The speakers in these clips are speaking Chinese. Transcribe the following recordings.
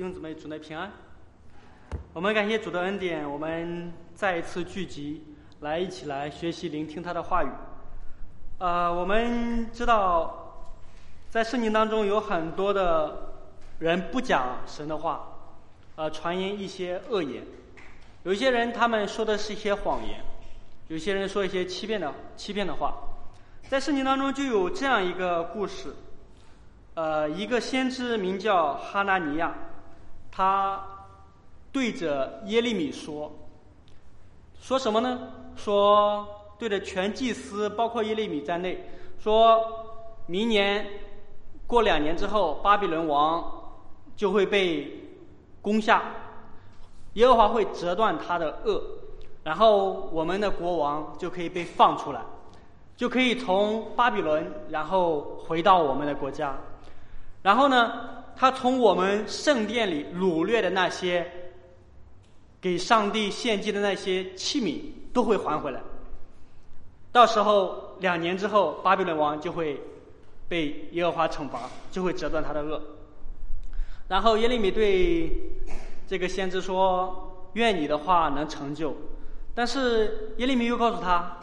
弟兄姊妹，主内平安。我们感谢主的恩典，我们再一次聚集来一起来学习、聆听他的话语。呃，我们知道，在圣经当中有很多的人不讲神的话，呃，传言一些恶言。有些人他们说的是一些谎言，有些人说一些欺骗的欺骗的话。在圣经当中就有这样一个故事，呃，一个先知名叫哈拿尼亚，他对着耶利米说，说什么呢？说对着全祭司，包括耶利米在内，说明年过两年之后，巴比伦王就会被攻下，耶和华会折断他的恶，然后我们的国王就可以被放出来。就可以从巴比伦，然后回到我们的国家，然后呢，他从我们圣殿里掳掠的那些给上帝献祭的那些器皿都会还回来。到时候两年之后，巴比伦王就会被耶和华惩罚，就会折断他的恶。然后耶利米对这个先知说：“愿你的话能成就。”但是耶利米又告诉他。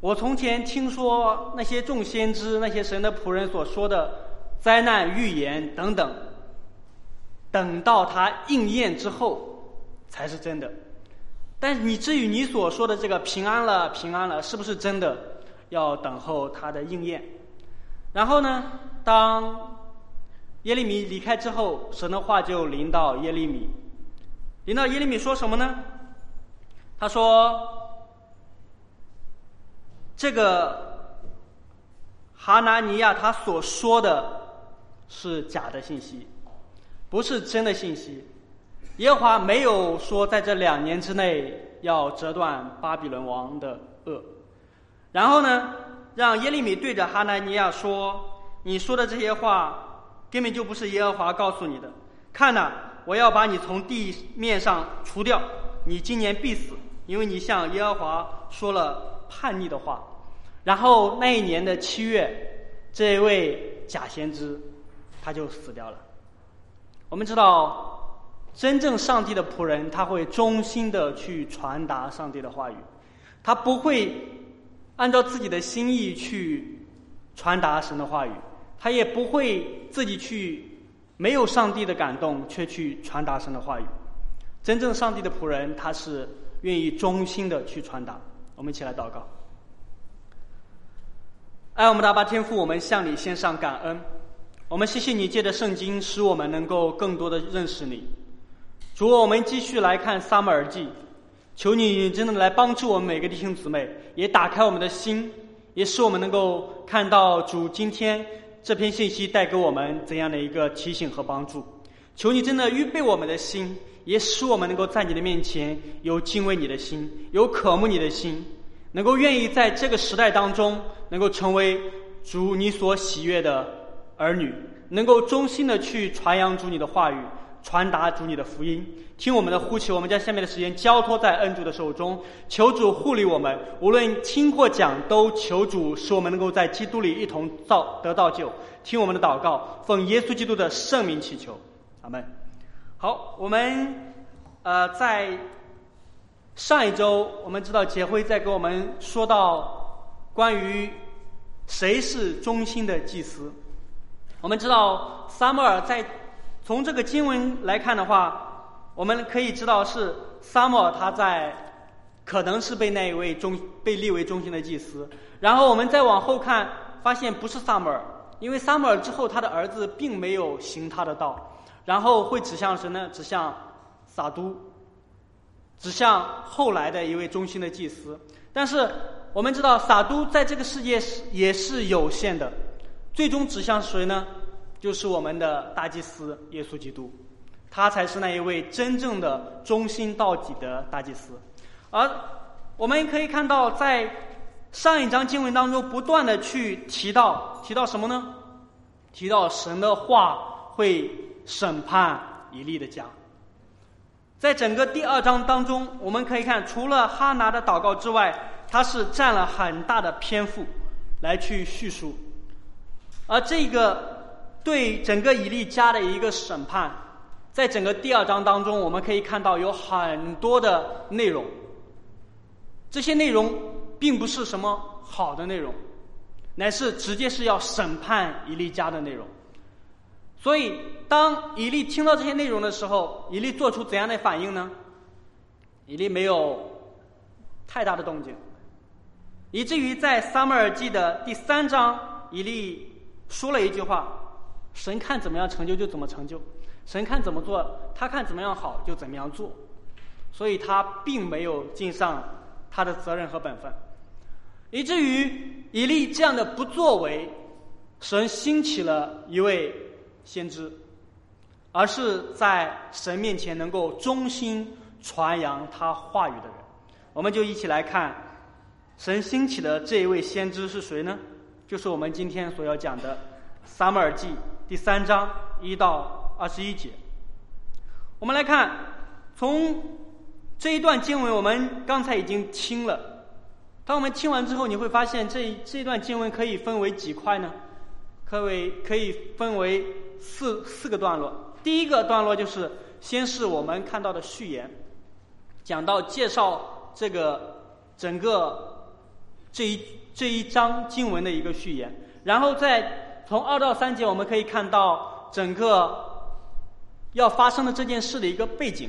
我从前听说那些众先知、那些神的仆人所说的灾难预言等等，等到他应验之后才是真的。但你至于你所说的这个平安了、平安了，是不是真的？要等候他的应验。然后呢，当耶利米离开之后，神的话就临到耶利米，临到耶利米说什么呢？他说。这个哈拿尼亚他所说的是假的信息，不是真的信息。耶和华没有说在这两年之内要折断巴比伦王的恶。然后呢，让耶利米对着哈南尼亚说：“你说的这些话根本就不是耶和华告诉你的。看呐，我要把你从地面上除掉，你今年必死，因为你向耶和华说了。”叛逆的话，然后那一年的七月，这位假先知他就死掉了。我们知道，真正上帝的仆人他会忠心的去传达上帝的话语，他不会按照自己的心意去传达神的话语，他也不会自己去没有上帝的感动却去传达神的话语。真正上帝的仆人，他是愿意忠心的去传达。我们一起来祷告。爱我们的阿爸天父，我们向你献上感恩。我们谢谢你借着圣经，使我们能够更多的认识你。主，我们继续来看撒母耳记，求你真的来帮助我们每个弟兄姊妹，也打开我们的心，也使我们能够看到主今天这篇信息带给我们怎样的一个提醒和帮助。求你真的预备我们的心。也使我们能够在你的面前有敬畏你的心，有渴慕你的心，能够愿意在这个时代当中能够成为主你所喜悦的儿女，能够忠心的去传扬主你的话语，传达主你的福音。听我们的呼求，我们将下面的时间交托在恩主的手中，求主护理我们，无论听或讲，都求主使我们能够在基督里一同造得到救。听我们的祷告，奉耶稣基督的圣名祈求，阿门。好，我们呃在上一周，我们知道杰辉在给我们说到关于谁是忠心的祭司。我们知道撒母耳在从这个经文来看的话，我们可以知道是撒母耳他在可能是被那一位忠被立为中心的祭司。然后我们再往后看，发现不是撒母耳，因为撒母耳之后他的儿子并没有行他的道。然后会指向谁呢？指向撒都，指向后来的一位中心的祭司。但是我们知道，撒都在这个世界是也是有限的。最终指向谁呢？就是我们的大祭司耶稣基督，他才是那一位真正的忠心到底的大祭司。而我们可以看到，在上一章经文当中，不断的去提到提到什么呢？提到神的话会。审判以利的家，在整个第二章当中，我们可以看，除了哈拿的祷告之外，他是占了很大的篇幅来去叙述。而这个对整个以利家的一个审判，在整个第二章当中，我们可以看到有很多的内容。这些内容并不是什么好的内容，乃是直接是要审判以利家的内容。所以，当以利听到这些内容的时候，以利做出怎样的反应呢？以利没有太大的动静，以至于在撒母耳记的第三章，以利说了一句话：“神看怎么样成就就怎么成就，神看怎么做，他看怎么样好就怎么样做。”所以他并没有尽上他的责任和本分，以至于以利这样的不作为，神兴起了一位。先知，而是在神面前能够忠心传扬他话语的人。我们就一起来看，神兴起的这一位先知是谁呢？就是我们今天所要讲的《撒母耳记》第三章一到二十一节。我们来看，从这一段经文，我们刚才已经听了。当我们听完之后，你会发现这这段经文可以分为几块呢？可为可以分为四四个段落。第一个段落就是先是我们看到的序言，讲到介绍这个整个这一这一章经文的一个序言，然后再从二到三节，我们可以看到整个要发生的这件事的一个背景，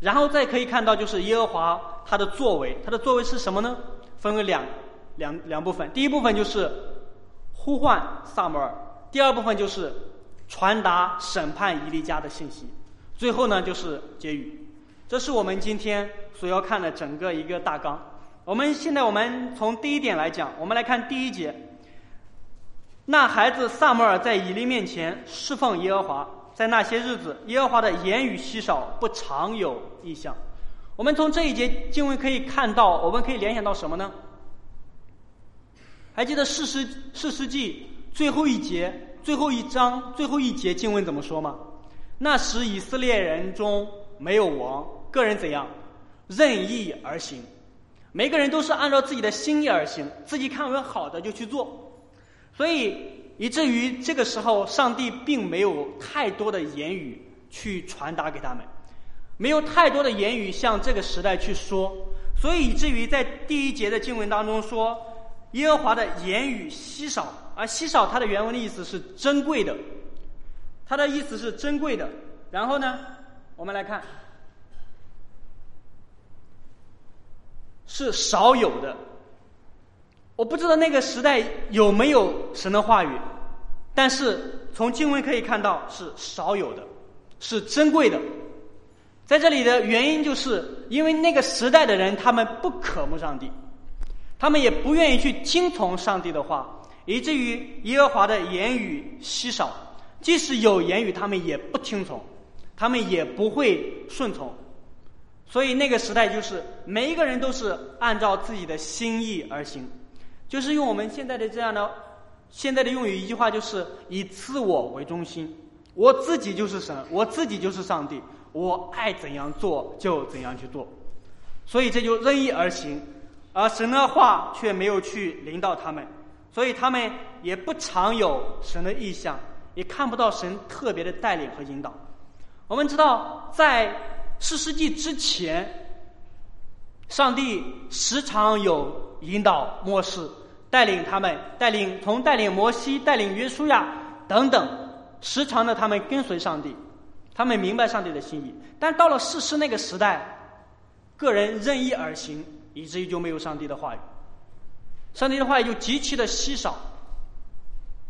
然后再可以看到就是耶和华他的作为，他的作为是什么呢？分为两两两部分，第一部分就是。呼唤萨摩尔，第二部分就是传达审判伊利家的信息，最后呢就是结语。这是我们今天所要看的整个一个大纲。我们现在我们从第一点来讲，我们来看第一节。那孩子萨摩尔在以利面前侍奉耶和华，在那些日子，耶和华的言语稀少，不常有异象。我们从这一节经文可以看到，我们可以联想到什么呢？还记得《四诗四诗记》最后一节、最后一章、最后一节经文怎么说吗？那时以色列人中没有王，个人怎样任意而行，每个人都是按照自己的心意而行，自己看为好的就去做，所以以至于这个时候，上帝并没有太多的言语去传达给他们，没有太多的言语向这个时代去说，所以以至于在第一节的经文当中说。耶和华的言语稀少，而稀少它的原文的意思是珍贵的，它的意思是珍贵的。然后呢，我们来看，是少有的。我不知道那个时代有没有神的话语，但是从经文可以看到是少有的，是珍贵的。在这里的原因就是因为那个时代的人他们不渴慕上帝。他们也不愿意去听从上帝的话，以至于耶和华的言语稀少。即使有言语，他们也不听从，他们也不会顺从。所以那个时代就是每一个人都是按照自己的心意而行，就是用我们现在的这样的现在的用语一句话，就是以自我为中心，我自己就是神，我自己就是上帝，我爱怎样做就怎样去做。所以这就任意而行。而神的话却没有去领导他们，所以他们也不常有神的意向，也看不到神特别的带领和引导。我们知道，在四世纪之前，上帝时常有引导末世，带领他们，带领从带领摩西、带领约书亚等等，时常的他们跟随上帝，他们明白上帝的心意。但到了世师那个时代，个人任意而行。以至于就没有上帝的话语，上帝的话语就极其的稀少，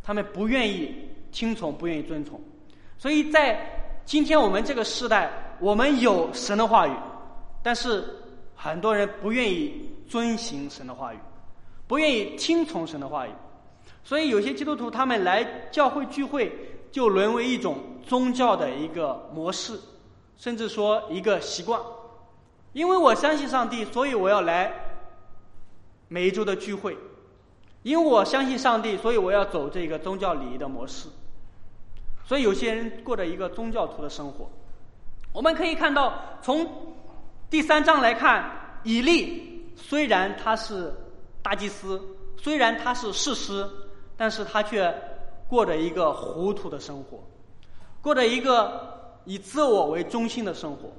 他们不愿意听从，不愿意遵从，所以在今天我们这个时代，我们有神的话语，但是很多人不愿意遵行神的话语，不愿意听从神的话语，所以有些基督徒他们来教会聚会，就沦为一种宗教的一个模式，甚至说一个习惯。因为我相信上帝，所以我要来每一周的聚会。因为我相信上帝，所以我要走这个宗教礼仪的模式。所以有些人过着一个宗教徒的生活。我们可以看到，从第三章来看，以利虽然他是大祭司，虽然他是士师，但是他却过着一个糊涂的生活，过着一个以自我为中心的生活，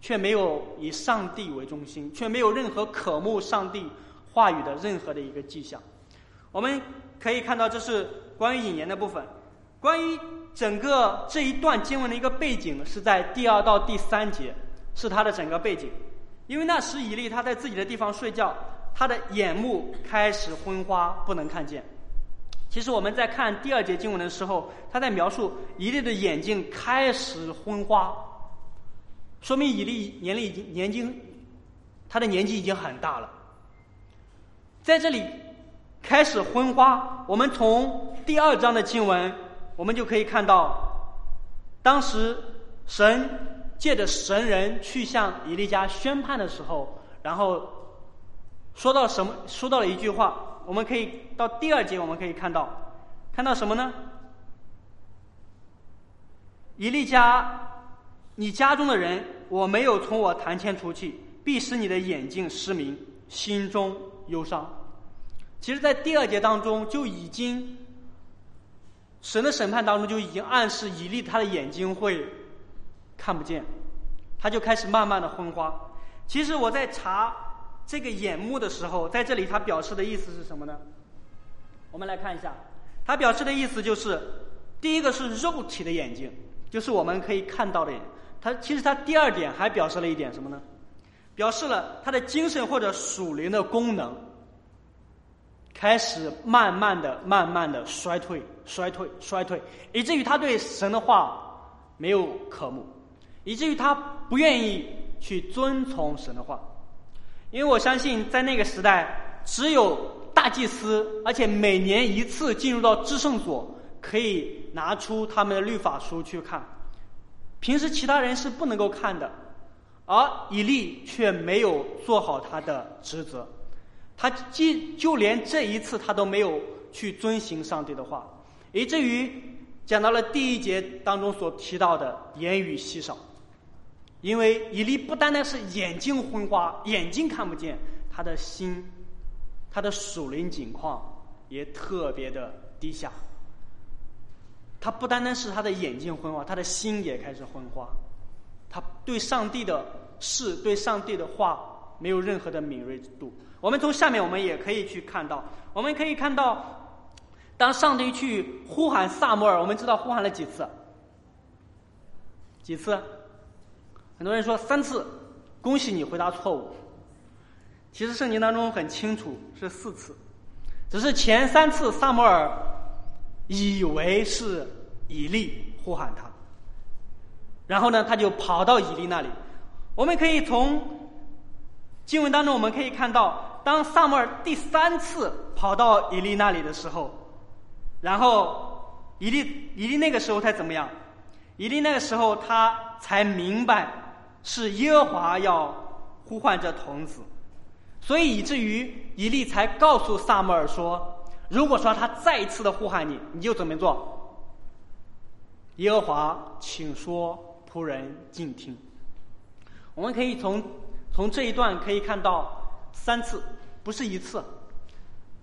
却没有以上帝为中心，却没有任何渴慕上帝话语的任何的一个迹象。我们可以看到，这是关于引言的部分。关于整个这一段经文的一个背景，是在第二到第三节，是它的整个背景。因为那时以利他在自己的地方睡觉，他的眼目开始昏花，不能看见。其实我们在看第二节经文的时候，他在描述以利的眼睛开始昏花，说明以利年龄已经年纪，他的年纪已经很大了。在这里开始昏花，我们从第二章的经文，我们就可以看到，当时神借着神人去向以利家宣判的时候，然后说到什么？说到了一句话。我们可以到第二节，我们可以看到，看到什么呢？以利家，你家中的人，我没有从我坛前除去，必使你的眼睛失明，心中忧伤。其实，在第二节当中就已经，神的审判当中就已经暗示以利他的眼睛会看不见，他就开始慢慢的昏花。其实我在查。这个眼目的时候，在这里他表示的意思是什么呢？我们来看一下，他表示的意思就是，第一个是肉体的眼睛，就是我们可以看到的眼。他其实他第二点还表示了一点什么呢？表示了他的精神或者属灵的功能开始慢慢的、慢慢的衰退、衰退、衰退，以至于他对神的话没有渴慕，以至于他不愿意去遵从神的话。因为我相信，在那个时代，只有大祭司，而且每年一次进入到至圣所，可以拿出他们的律法书去看。平时其他人是不能够看的，而以利却没有做好他的职责，他既就连这一次他都没有去遵行上帝的话，以至于讲到了第一节当中所提到的言语稀少。因为以利不单单是眼睛昏花，眼睛看不见，他的心，他的属灵境况也特别的低下。他不单单是他的眼睛昏花，他的心也开始昏花。他对上帝的事、对上帝的话没有任何的敏锐度。我们从下面我们也可以去看到，我们可以看到，当上帝去呼喊萨摩尔，我们知道呼喊了几次？几次？很多人说三次，恭喜你回答错误。其实圣经当中很清楚是四次，只是前三次萨摩尔以为是以利呼喊他，然后呢他就跑到以利那里。我们可以从经文当中我们可以看到，当萨摩尔第三次跑到以利那里的时候，然后以利以利那个时候他怎么样？以利那个时候他才明白。是耶和华要呼唤这童子，所以以至于以利才告诉萨母尔说：“如果说他再一次的呼喊你，你就怎么做？”耶和华，请说，仆人静听。我们可以从从这一段可以看到三次，不是一次。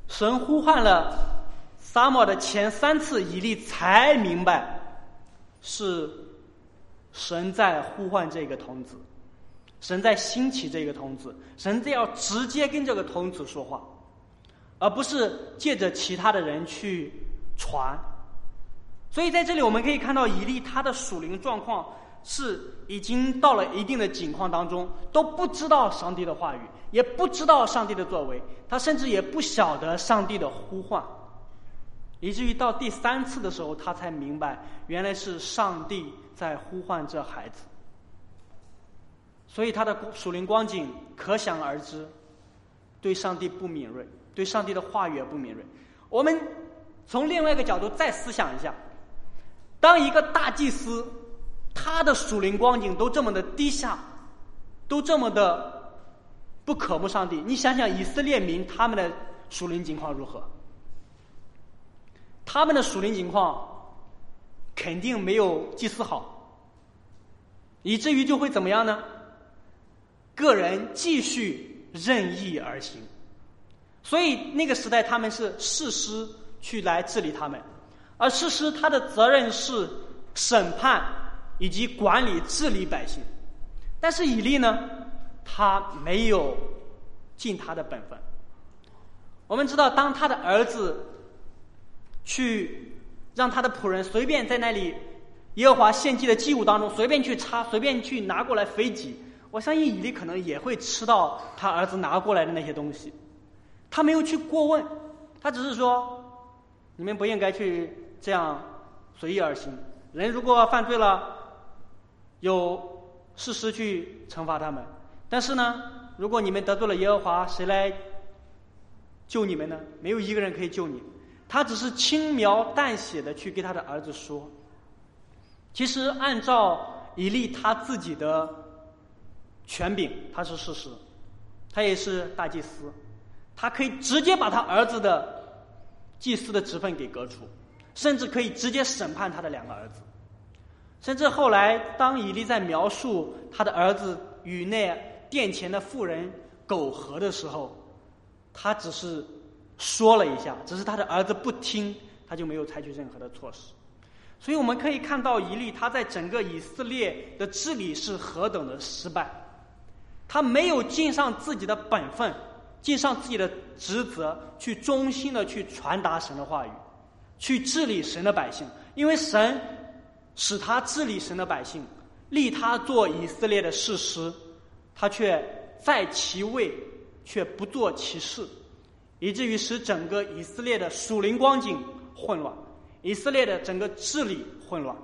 神呼唤了撒母的前三次，以利才明白是。神在呼唤这个童子，神在兴起这个童子，神在要直接跟这个童子说话，而不是借着其他的人去传。所以在这里我们可以看到，以利他的属灵状况是已经到了一定的境况当中，都不知道上帝的话语，也不知道上帝的作为，他甚至也不晓得上帝的呼唤，以至于到第三次的时候，他才明白原来是上帝。在呼唤这孩子，所以他的属灵光景可想而知，对上帝不敏锐，对上帝的话语也不敏锐。我们从另外一个角度再思想一下：当一个大祭司，他的属灵光景都这么的低下，都这么的不可慕上帝，你想想以色列民他们的属灵情况如何？他们的属灵情况。肯定没有祭司好，以至于就会怎么样呢？个人继续任意而行，所以那个时代他们是誓师去来治理他们，而事实他的责任是审判以及管理治理百姓。但是以利呢，他没有尽他的本分。我们知道，当他的儿子去让他的仆人随便在那里耶和华献祭的祭物当中随便去插，随便去拿过来飞几，我相信以利可能也会吃到他儿子拿过来的那些东西。他没有去过问，他只是说：“你们不应该去这样随意而行。人如果犯罪了，有事实去惩罚他们。但是呢，如果你们得罪了耶和华，谁来救你们呢？没有一个人可以救你。他只是轻描淡写的去给他的儿子说。其实按照以利他自己的权柄，他是事实，他也是大祭司。”他可以直接把他儿子的祭司的职分给革除，甚至可以直接审判他的两个儿子。甚至后来，当以利在描述他的儿子与那殿前的妇人苟合的时候，他只是说了一下，只是他的儿子不听，他就没有采取任何的措施。所以我们可以看到，以利他在整个以色列的治理是何等的失败，他没有尽上自己的本分。尽上自己的职责，去忠心的去传达神的话语，去治理神的百姓。因为神使他治理神的百姓，立他做以色列的事实，他却在其位，却不做其事，以至于使整个以色列的属灵光景混乱，以色列的整个治理混乱。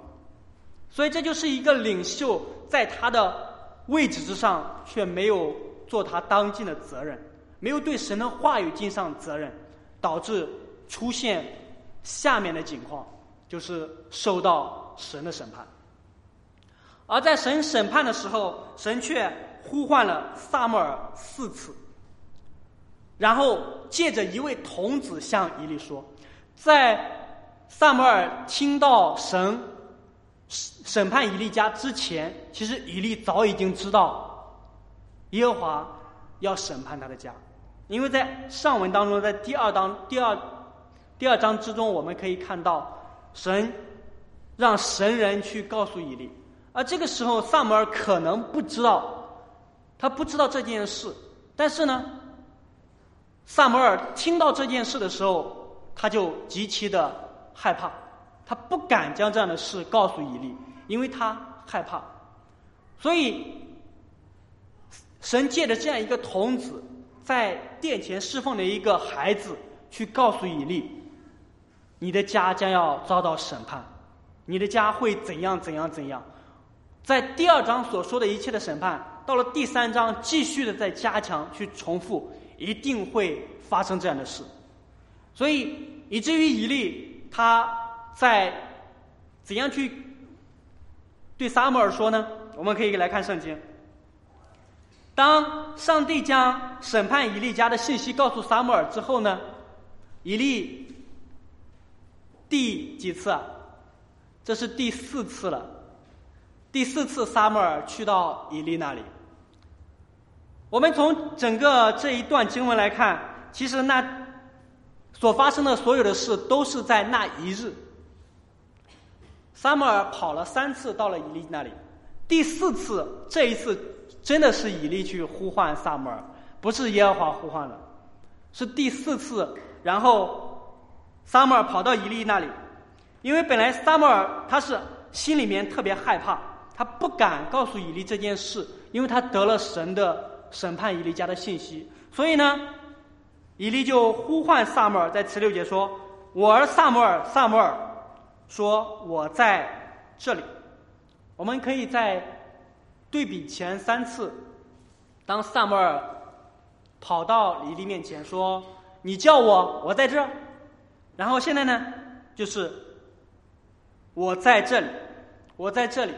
所以这就是一个领袖在他的位置之上，却没有做他当尽的责任。没有对神的话语尽上责任，导致出现下面的情况，就是受到神的审判。而在神审判的时候，神却呼唤了萨母尔四次，然后借着一位童子向以利说，在萨摩尔听到神审判以利家之前，其实以利早已经知道耶和华要审判他的家。因为在上文当中，在第二章第二第二章之中，我们可以看到神让神人去告诉以利，而这个时候萨摩尔可能不知道，他不知道这件事，但是呢，萨摩尔听到这件事的时候，他就极其的害怕，他不敢将这样的事告诉以利，因为他害怕，所以神借着这样一个童子。在殿前侍奉的一个孩子，去告诉以利，你的家将要遭到审判，你的家会怎样怎样怎样。在第二章所说的一切的审判，到了第三章继续的在加强去重复，一定会发生这样的事。所以以至于以利他在怎样去对撒母耳说呢？我们可以来看圣经。当上帝将审判以利家的信息告诉撒母耳之后呢，以利第几次啊？这是第四次了。第四次撒母耳去到以利那里。我们从整个这一段经文来看，其实那所发生的所有的事都是在那一日。撒母耳跑了三次到了以利那里，第四次这一次。真的是以利去呼唤萨母尔，不是耶和华呼唤的，是第四次。然后萨母尔跑到以利那里，因为本来萨母尔他是心里面特别害怕，他不敢告诉以利这件事，因为他得了神的审判以利家的信息。所以呢，以利就呼唤萨母尔，在十六节说：“我儿萨母尔，萨母尔，说我在这里。”我们可以在。对比前三次，当萨摩尔跑到以利面前说：“你叫我，我在这。”然后现在呢，就是我在这里，我在这里，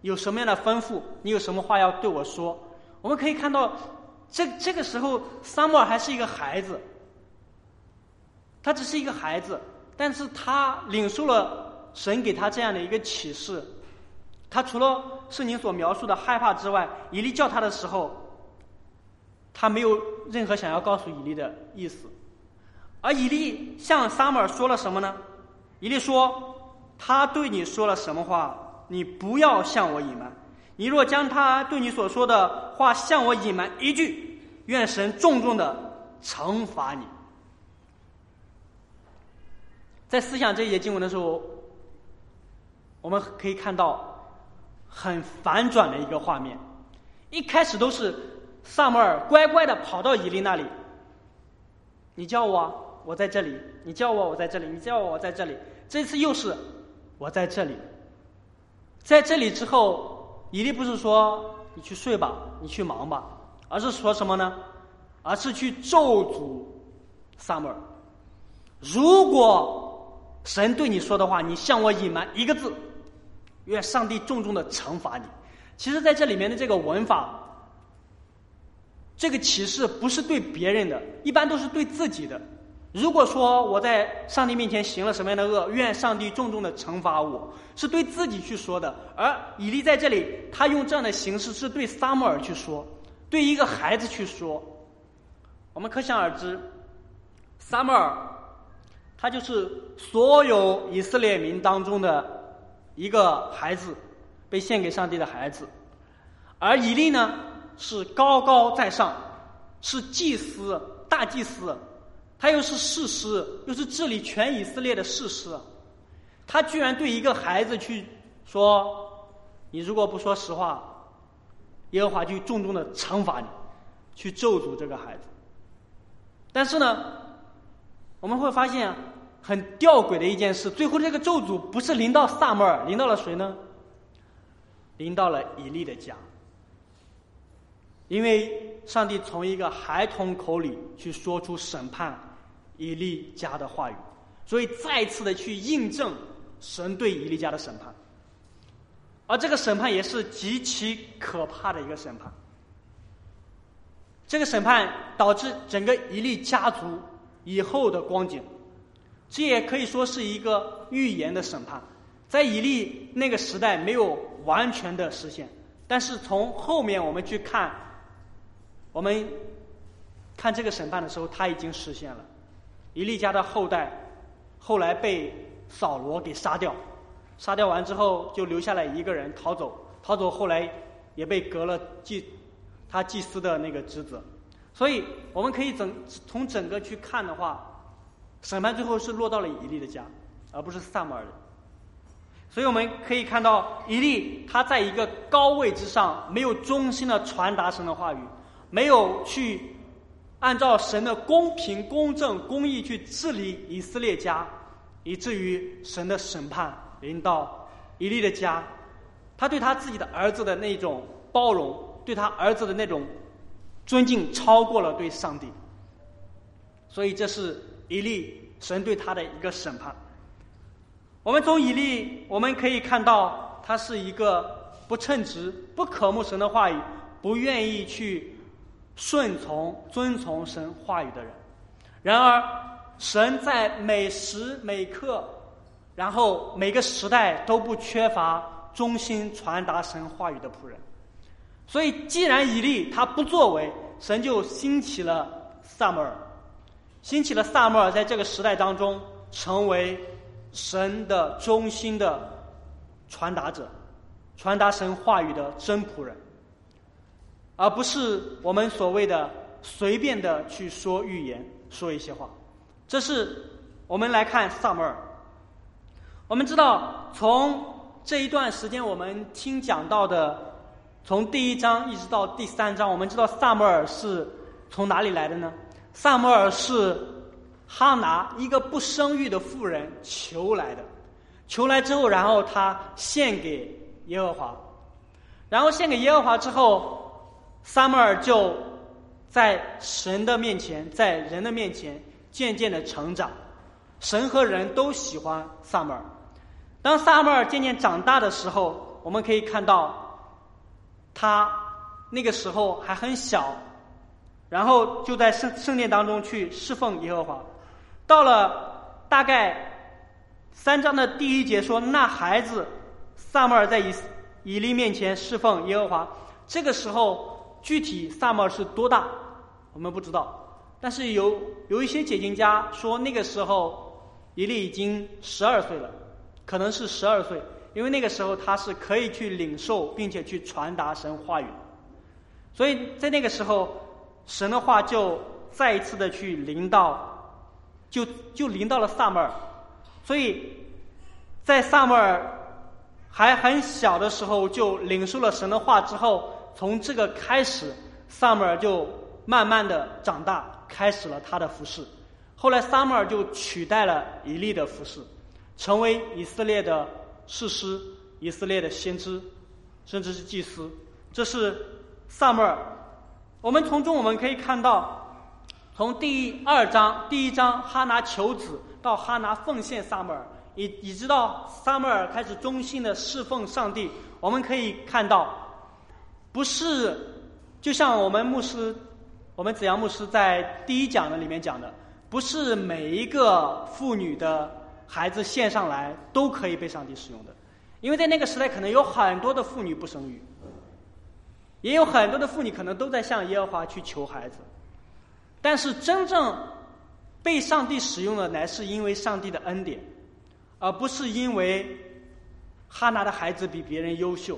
有什么样的吩咐？你有什么话要对我说？我们可以看到，这这个时候，萨摩尔还是一个孩子，他只是一个孩子，但是他领受了神给他这样的一个启示。他除了圣经所描述的害怕之外，以利叫他的时候，他没有任何想要告诉以利的意思。而以利向撒母耳说了什么呢？以利说：“他对你说了什么话，你不要向我隐瞒。你若将他对你所说的话向我隐瞒一句，愿神重重的惩罚你。”在思想这一节经文的时候，我们可以看到很反转的一个画面。一开始都是萨摩尔乖乖的跑到以利那里，你叫我，我在这里；你叫我，我在这里；你叫我，我在这里。这次又是我在这里，在这里之后，以利不是说你去睡吧，你去忙吧，而是说什么呢？而是去咒诅萨摩尔。如果神对你说的话，你向我隐瞒一个字，愿上帝重重的惩罚你。其实，在这里面的这个文法，这个启示不是对别人的，一般都是对自己的。如果说我在上帝面前行了什么样的恶，愿上帝重重的惩罚我，是对自己去说的。而以利在这里，他用这样的形式是对撒母耳去说，对一个孩子去说。我们可想而知，撒母耳。他就是所有以色列民当中的一个孩子，被献给上帝的孩子，而以利呢是高高在上，是祭司大祭司，他又是士师，又是治理全以色列的士师，他居然对一个孩子去说：“你如果不说实话，耶和华就重重的惩罚你，去咒诅这个孩子。”但是呢？我们会发现很吊诡的一件事，最后这个咒诅不是临到萨摩尔，临到了谁呢？临到了以利的家，因为上帝从一个孩童口里去说出审判以利家的话语，所以再次的去印证神对以利家的审判，而这个审判也是极其可怕的一个审判。这个审判导致整个以利家族。以后的光景，这也可以说是一个预言的审判，在以利那个时代没有完全的实现，但是从后面我们去看，我们看这个审判的时候，他已经实现了。以利家的后代后来被扫罗给杀掉，杀掉完之后就留下来一个人逃走，逃走后来也被革了祭他祭司的那个职责。所以，我们可以整从整个去看的话，审判最后是落到了以利的家，而不是萨母尔的。所以我们可以看到，以利他在一个高位之上，没有忠心的传达神的话语，没有去按照神的公平、公正、公义去治理以色列家，以至于神的审判临到以利的家。他对他自己的儿子的那种包容，对他儿子的那种。尊敬超过了对上帝，所以这是以利神对他的一个审判。我们从以利我们可以看到，他是一个不称职、不渴慕神的话语、不愿意去顺从、遵从神话语的人。然而，神在每时每刻，然后每个时代都不缺乏忠心传达神话语的仆人。所以，既然以利他不作为，神就兴起了萨摩尔，兴起了萨摩尔，在这个时代当中成为神的中心的传达者，传达神话语的真仆人，而不是我们所谓的随便的去说预言，说一些话。这是我们来看萨摩尔。我们知道，从这一段时间我们听讲到的。从第一章一直到第三章，我们知道萨摩尔是从哪里来的呢？萨摩尔是哈拿一个不生育的妇人求来的，求来之后，然后他献给耶和华，然后献给耶和华之后，萨摩尔就在神的面前，在人的面前渐渐的成长，神和人都喜欢萨摩尔。当萨摩尔渐渐长大的时候，我们可以看到。他那个时候还很小，然后就在圣圣殿当中去侍奉耶和华。到了大概三章的第一节说，那孩子萨摩尔在以以利面前侍奉耶和华。这个时候具体萨摩尔是多大，我们不知道。但是有有一些解经家说，那个时候伊利已经十二岁了，可能是十二岁，因为那个时候他是可以去领受并且去传达神话语，所以在那个时候，神的话就再一次的去临到，就就临到了萨母尔，所以在萨母尔还很小的时候就领受了神的话之后，从这个开始，萨母尔就慢慢的长大，开始了他的服饰。后来，撒母耳就取代了以利的服饰，成为以色列的士师、以色列的先知，甚至是祭司。这是撒母耳。我们从中我们可以看到，从第二章第一章哈拿求子到哈拿奉献撒母耳，以以直到撒母耳开始忠心的侍奉上帝，我们可以看到，不是就像我们牧师，我们子阳牧师在第一讲的里面讲的。不是每一个妇女的孩子献上来都可以被上帝使用的，因为在那个时代，可能有很多的妇女不生育，也有很多的妇女可能都在向耶和华去求孩子，但是真正被上帝使用的，乃是因为上帝的恩典，而不是因为哈拿的孩子比别人优秀，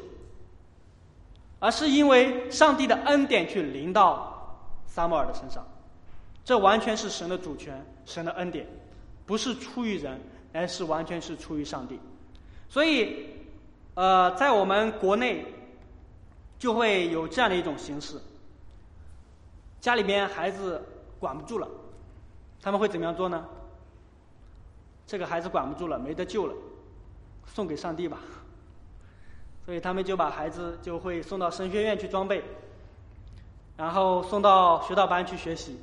而是因为上帝的恩典去临到撒母耳的身上。这完全是神的主权，神的恩典，不是出于人，而是完全是出于上帝。所以，呃，在我们国内就会有这样的一种形式：家里面孩子管不住了，他们会怎么样做呢？这个孩子管不住了，没得救了，送给上帝吧。所以他们就把孩子就会送到神学院去装备，然后送到学道班去学习。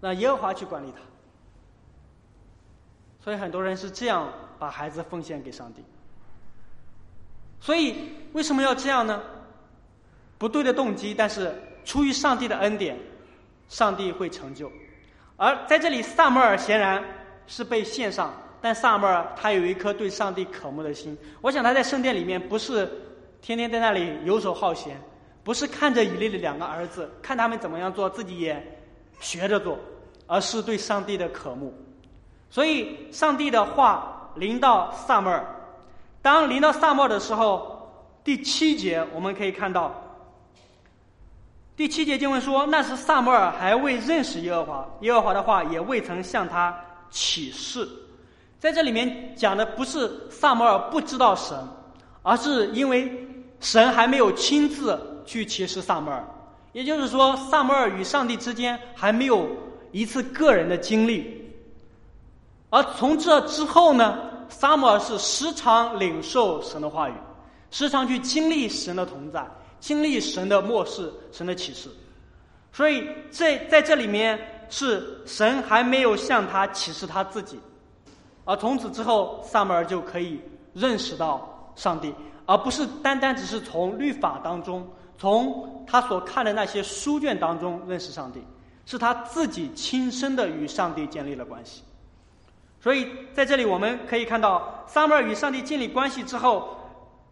让耶和华去管理他，所以很多人是这样把孩子奉献给上帝。所以为什么要这样呢？不对的动机，但是出于上帝的恩典，上帝会成就。而在这里，萨摩尔显然是被献上，但萨摩尔他有一颗对上帝渴慕的心。我想他在圣殿里面不是天天在那里游手好闲，不是看着以利的两个儿子，看他们怎么样做，自己也。学着做，而是对上帝的渴慕。所以，上帝的话临到萨母尔。当临到萨母尔的时候，第七节我们可以看到，第七节经文说：“那时萨母尔还未认识耶和华，耶和华的话也未曾向他启示。”在这里面讲的不是萨摩尔不知道神，而是因为神还没有亲自去启示萨摩尔。也就是说，萨摩尔与上帝之间还没有一次个人的经历，而从这之后呢，萨摩尔是时常领受神的话语，时常去经历神的同在，经历神的漠视、神的启示。所以，这在这里面是神还没有向他启示他自己，而从此之后，萨摩尔就可以认识到上帝，而不是单单只是从律法当中。从他所看的那些书卷当中认识上帝，是他自己亲身的与上帝建立了关系。所以在这里我们可以看到，撒母尔与上帝建立关系之后，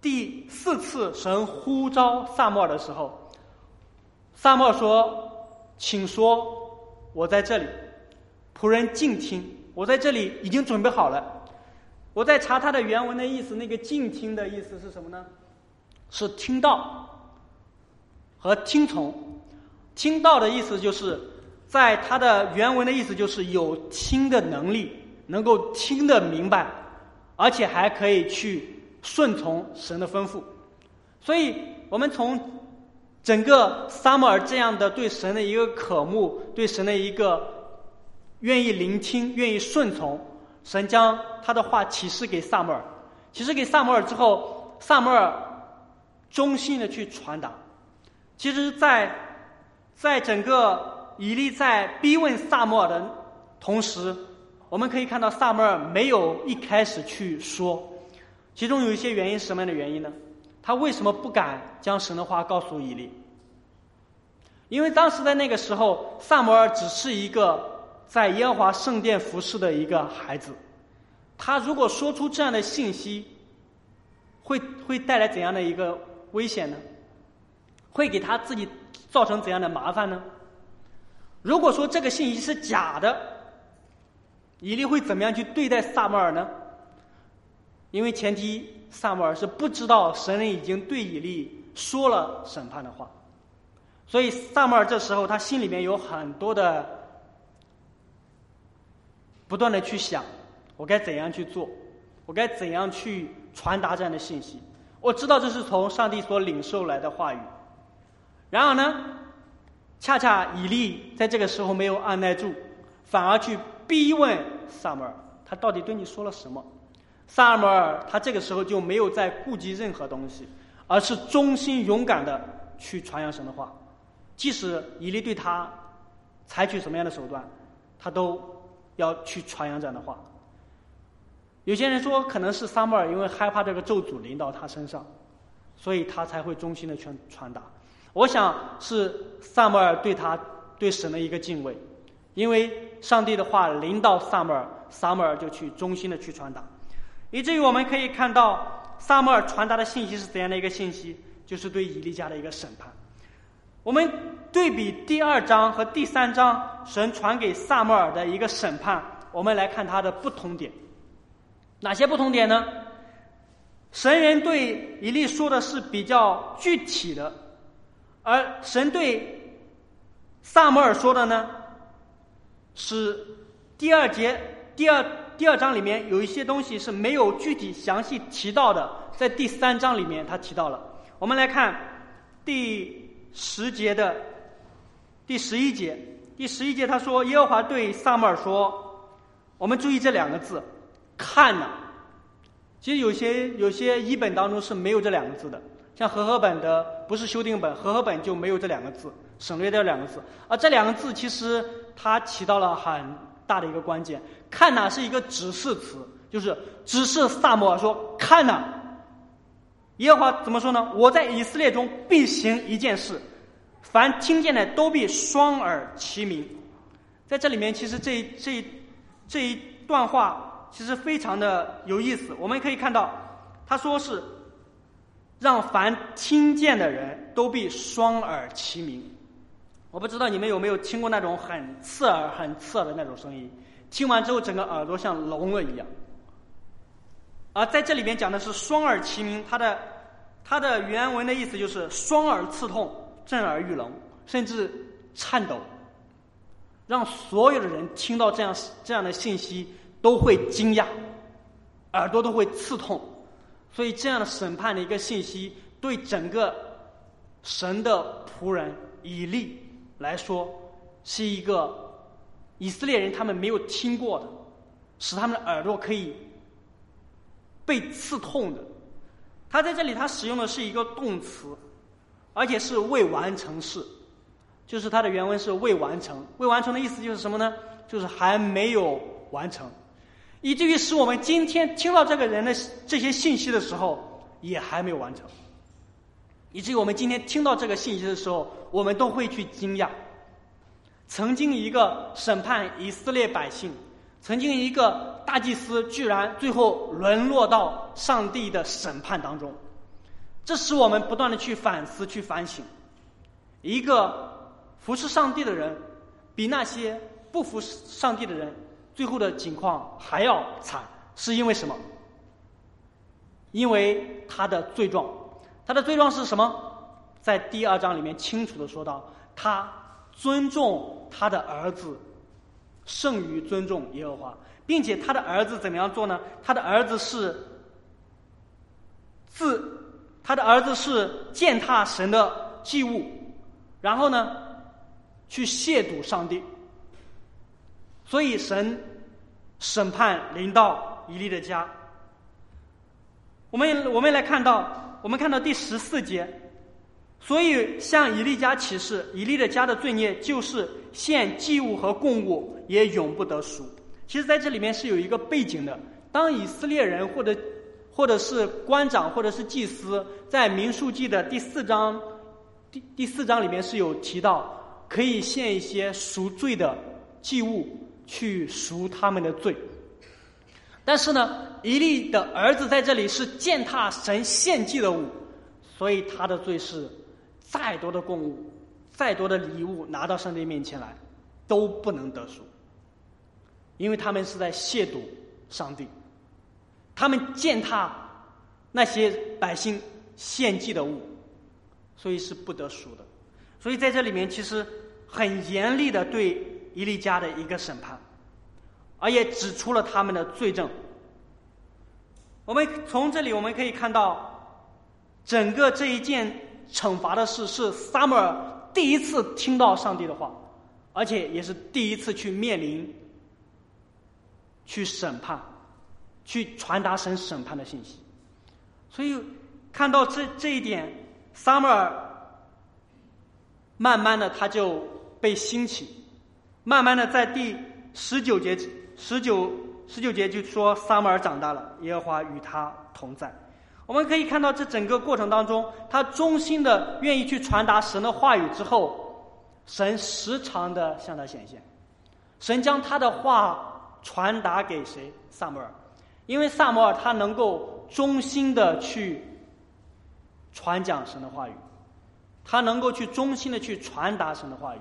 第四次神呼召撒母尔的时候，撒母尔说：“请说，我在这里。”仆人静听，我在这里已经准备好了。我在查他的原文的意思，那个静听的意思是什么呢？是听到。和听从，听到的意思就是，在它的原文的意思就是有听的能力，能够听得明白，而且还可以去顺从神的吩咐。所以，我们从整个撒母耳这样的对神的一个渴慕，对神的一个愿意聆听、愿意顺从，神将他的话启示给撒摩尔，启示给撒摩尔之后，撒摩尔忠心的去传达。其实，在在整个以利在逼问萨摩尔的同时，我们可以看到萨摩尔没有一开始去说。其中有一些原因是什么样的原因呢？他为什么不敢将神的话告诉以利？因为当时在那个时候，萨摩尔只是一个在耶和华圣殿服侍的一个孩子。他如果说出这样的信息，会会带来怎样的一个危险呢？会给他自己造成怎样的麻烦呢？如果说这个信息是假的，以利会怎么样去对待萨摩尔呢？因为前提萨摩尔是不知道神人已经对以利说了审判的话，所以萨摩尔这时候他心里面有很多的不断的去想，我该怎样去做，我该怎样去传达这样的信息。我知道这是从上帝所领受来的话语，然而呢，恰恰以利在这个时候没有按耐住，反而去逼问萨摩尔，他到底对你说了什么？萨摩尔他这个时候就没有再顾及任何东西，而是忠心勇敢的去传扬神的话，即使以利对他采取什么样的手段，他都要去传扬这样的话。有些人说，可能是撒母耳因为害怕这个咒诅临到他身上，所以他才会忠心的传传达。我想是撒母耳对他对神的一个敬畏，因为上帝的话临到撒母耳，撒母耳就去忠心的去传达，以至于我们可以看到撒母耳传达的信息是怎样的一个信息，就是对以利家的一个审判。我们对比第二章和第三章神传给撒摩尔的一个审判，我们来看它的不同点。哪些不同点呢？神人对以利说的是比较具体的，而神对萨摩尔说的呢，是第二节第二第二章里面有一些东西是没有具体详细提到的，在第三章里面他提到了。我们来看第十节的第十一节，第十一节他说耶和华对萨摩尔说：“我们注意这两个字。”看呢，其实有些有些译本当中是没有这两个字的，像和合本的不是修订本，和合本就没有这两个字，省略掉两个字。而这两个字其实它起到了很大的一个关键。看呢是一个指示词，就是指示萨摩尔说看呢。耶和华怎么说呢？我在以色列中必行一件事，凡听见的都必双耳齐鸣。在这里面，其实这这这一段话。其实非常的有意思，我们可以看到，他说是让凡听见的人都必双耳齐鸣。我不知道你们有没有听过那种很刺耳、很刺耳的那种声音，听完之后整个耳朵像聋了一样。而在这里边讲的是双耳齐鸣，它的它的原文的意思就是双耳刺痛、震耳欲聋，甚至颤抖，让所有的人听到这样这样的信息。都会惊讶，耳朵都会刺痛，所以这样的审判的一个信息，对整个神的仆人以利来说，是一个以色列人他们没有听过的，使他们的耳朵可以被刺痛的。他在这里他使用的是一个动词，而且是未完成式，就是它的原文是未完成。未完成的意思就是什么呢？就是还没有完成。以至于使我们今天听到这个人的这些信息的时候，也还没有完成。以至于我们今天听到这个信息的时候，我们都会去惊讶。曾经一个审判以色列百姓，曾经一个大祭司，居然最后沦落到上帝的审判当中。这使我们不断的去反思、去反省。一个服侍上帝的人，比那些不服上帝的人。最后的境况还要惨，是因为什么？因为他的罪状，他的罪状是什么？在第二章里面清楚的说到，他尊重他的儿子，胜于尊重耶和华，并且他的儿子怎么样做呢？他的儿子是自，他的儿子是践踏神的祭物，然后呢，去亵渎上帝。所以神审判临到以利的家。我们我们来看到，我们看到第十四节，所以向以利家起誓，以利的家的罪孽就是献祭物和供物也永不得赎。其实，在这里面是有一个背景的。当以色列人或者或者是官长或者是祭司，在民数记的第四章第第四章里面是有提到，可以献一些赎罪的祭物。去赎他们的罪，但是呢，以利的儿子在这里是践踏神献祭的物，所以他的罪是再多的供物、再多的礼物拿到上帝面前来，都不能得赎。因为他们是在亵渎上帝，他们践踏那些百姓献祭的物，所以是不得赎的。所以在这里面，其实很严厉的对伊利家的一个审判，而也指出了他们的罪证。我们从这里我们可以看到，整个这一件惩罚的事是撒母耳第一次听到上帝的话，而且也是第一次去面临、去审判、去传达神审判的信息。所以看到这这一点，撒母耳慢慢的他就被兴起，慢慢的在第十九节十九。十九节就说撒母耳长大了，耶和华与他同在。我们可以看到这整个过程当中，他忠心的愿意去传达神的话语之后，神时常的向他显现。神将他的话传达给谁？萨摩尔，因为萨摩尔他能够忠心的去传讲神的话语，他能够去忠心的去传达神的话语，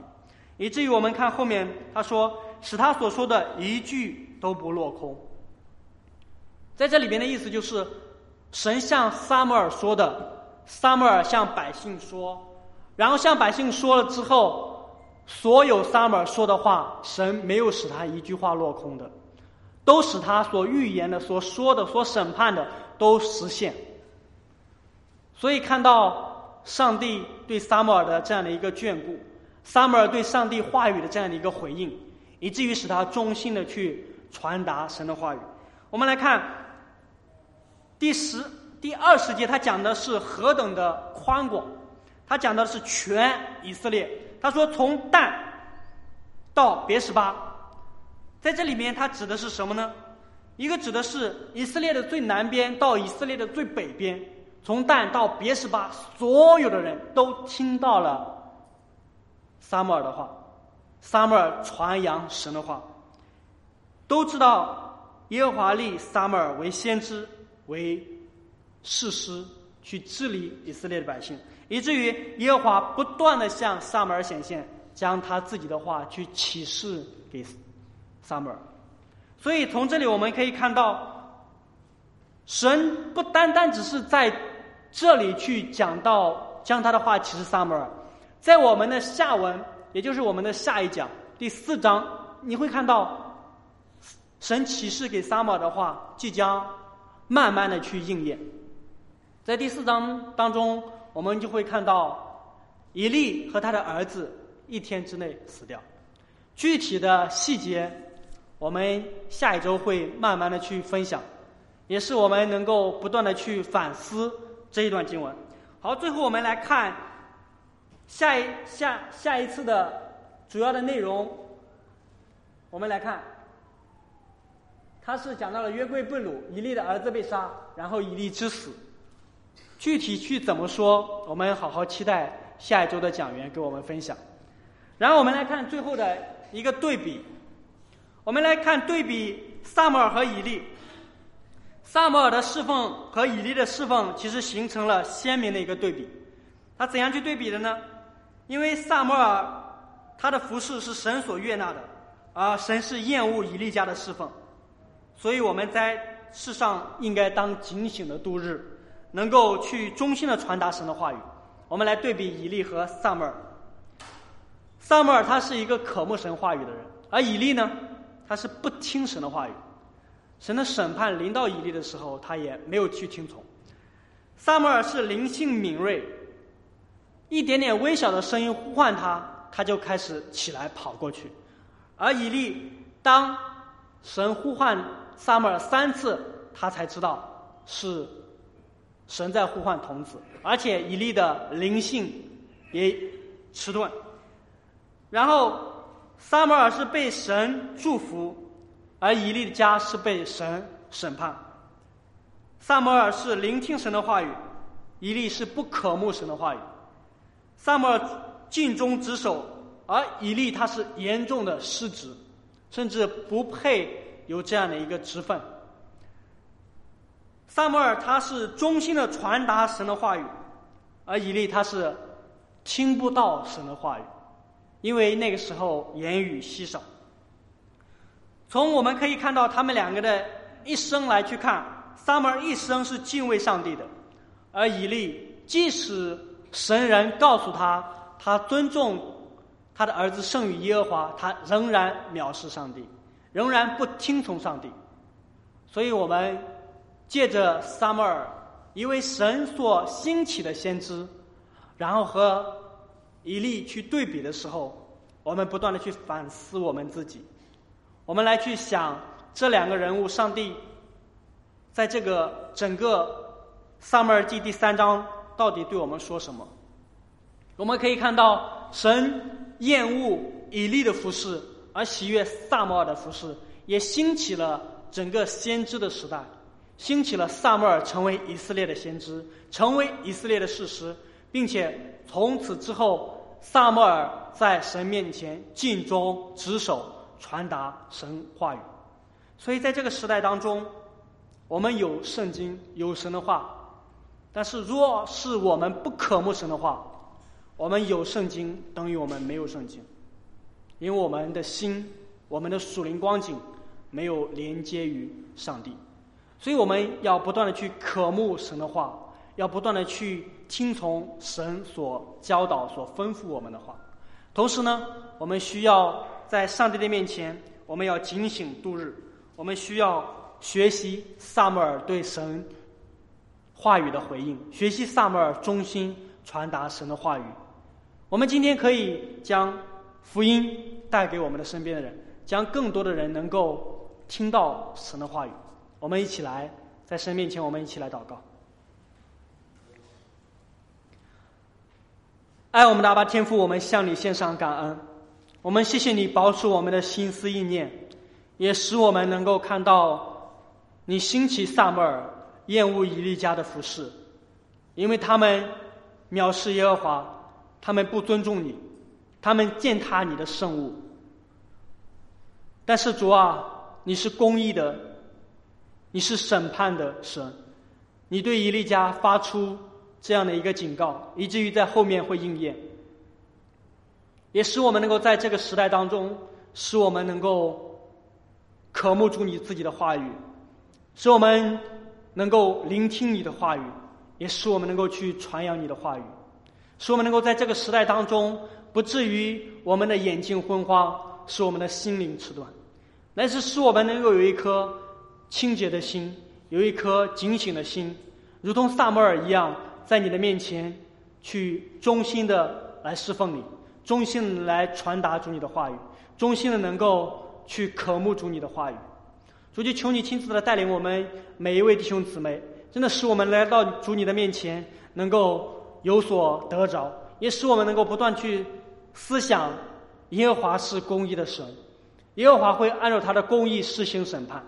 以至于我们看后面他说，使他所说的一句。都不落空。在这里边的意思就是，神向撒摩尔说的，撒摩尔向百姓说，然后向百姓说了之后，所有撒摩尔说的话，神没有使他一句话落空的，都使他所预言的、所说的、所审判的都实现。所以看到上帝对撒母耳的这样的一个眷顾，撒母耳对上帝话语的这样的一个回应，以至于使他忠心的去。传达神的话语。我们来看第十、第二十节，他讲的是何等的宽广。他讲的是全以色列。他说从但到别十巴，在这里面它指的是什么呢？一个指的是以色列的最南边到以色列的最北边，从但到别什巴，所有的人都听到了撒母耳的话，撒母耳传扬神的话。都知道耶和华立撒母耳为先知，为士师，去治理以色列的百姓，以至于耶和华不断的向撒母耳显现，将他自己的话去启示给 summer，。所以从这里我们可以看到，神不单单只是在这里去讲到将他的话启示 summer，，在我们的下文，也就是我们的下一讲第四章，你会看到。神启示给 summer 的话，即将慢慢的去应验。在第四章当中，我们就会看到以利和他的儿子一天之内死掉。具体的细节，我们下一周会慢慢的去分享，也是我们能够不断的去反思这一段经文。好，最后我们来看下一下下一次的主要的内容，我们来看。他是讲到了约柜被掳，以利的儿子被杀，然后以利之死。具体去怎么说，我们好好期待下一周的讲员给我们分享。然后我们来看最后的一个对比，我们来看对比萨摩尔和以利。萨摩尔的侍奉和以利的侍奉其实形成了鲜明的一个对比。他怎样去对比的呢？因为萨摩尔他的服饰是神所悦纳的，而神是厌恶以利家的侍奉。所以我们在世上应该当警醒的度日，能够去衷心的传达神的话语。我们来对比以利和萨摩尔。萨摩尔他是一个渴慕神话语的人，而以利呢，他是不听神的话语。神的审判临到以利的时候，他也没有去听从。萨母尔是灵性敏锐，一点点微小的声音呼唤他，他就开始起来跑过去。而以利当神呼唤。萨母尔三次，他才知道是神在呼唤童子，而且以利的灵性也迟钝。然后萨母尔是被神祝福，而以利的家是被神审判。萨母尔是聆听神的话语，以利是不可慕神的话语。萨母尔尽忠职守，而以利他是严重的失职，甚至不配。有这样的一个职分，萨摩尔他是忠心的传达神的话语，而以利他是听不到神的话语，因为那个时候言语稀少。从我们可以看到他们两个的一生来去看，撒母耳一生是敬畏上帝的，而以利即使神人告诉他，他尊重他的儿子胜于耶和华，他仍然藐视上帝，仍然不听从上帝。所以我们借着撒母耳一位神所兴起的先知，然后和以利去对比的时候，我们不断的去反思我们自己，我们来去想这两个人物，上帝在这个整个撒母耳记第三章到底对我们说什么？我们可以看到，神厌恶以利的服饰，而喜悦撒母耳的服饰，也兴起了。整个先知的时代，兴起了萨母尔成为以色列的先知，成为以色列的事实，并且从此之后，萨摩尔在神面前尽忠职守，传达神话语。所以在这个时代当中，我们有圣经，有神的话，但是若是我们不渴慕神的话，我们有圣经等于我们没有圣经，因为我们的心，我们的属灵光景。没有连接于上帝，所以我们要不断的去渴慕神的话，要不断的去听从神所教导、所吩咐我们的话。同时呢，我们需要在上帝的面前，我们要警醒度日。我们需要学习萨母尔对神话语的回应，学习萨母尔忠心传达神的话语。我们今天可以将福音带给我们的身边的人，将更多的人能够。听到神的话语，我们一起来在神面前，我们一起来祷告。爱我们的阿爸天父，我们向你献上感恩。我们谢谢你保守我们的心思意念，也使我们能够看到你兴起萨母尔厌恶以利家的服饰，因为他们藐视耶和华，他们不尊重你，他们践踏你的圣物。但是主啊。你是公义的，你是审判的神，你对以利家发出这样的一个警告，以至于在后面会应验，也使我们能够在这个时代当中，使我们能够渴慕住你自己的话语，使我们能够聆听你的话语，也使我们能够去传扬你的话语，使我们能够在这个时代当中，不至于我们的眼睛昏花，使我们的心灵迟钝。乃是使我们能够有一颗清洁的心，有一颗警醒的心，如同萨摩尔一样，在你的面前去忠心的来侍奉你，忠心的来传达主你的话语，忠心的能够去渴慕主你的话语。主就求你亲自的带领我们每一位弟兄姊妹，真的使我们来到主你的面前能够有所得着，也使我们能够不断去思想耶和华是公义的神。耶和华会按照他的公义施行审判，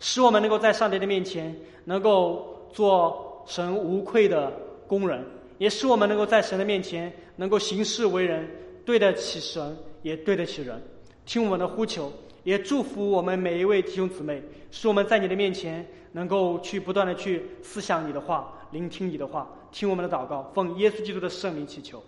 使我们能够在上帝的面前能够做神无愧的工人，也使我们能够在神的面前能够行事为人，对得起神，也对得起人。听我们的呼求，也祝福我们每一位弟兄姊妹，使我们在你的面前能够去不断的去思想你的话，聆听你的话，听我们的祷告，奉耶稣基督的圣灵祈求。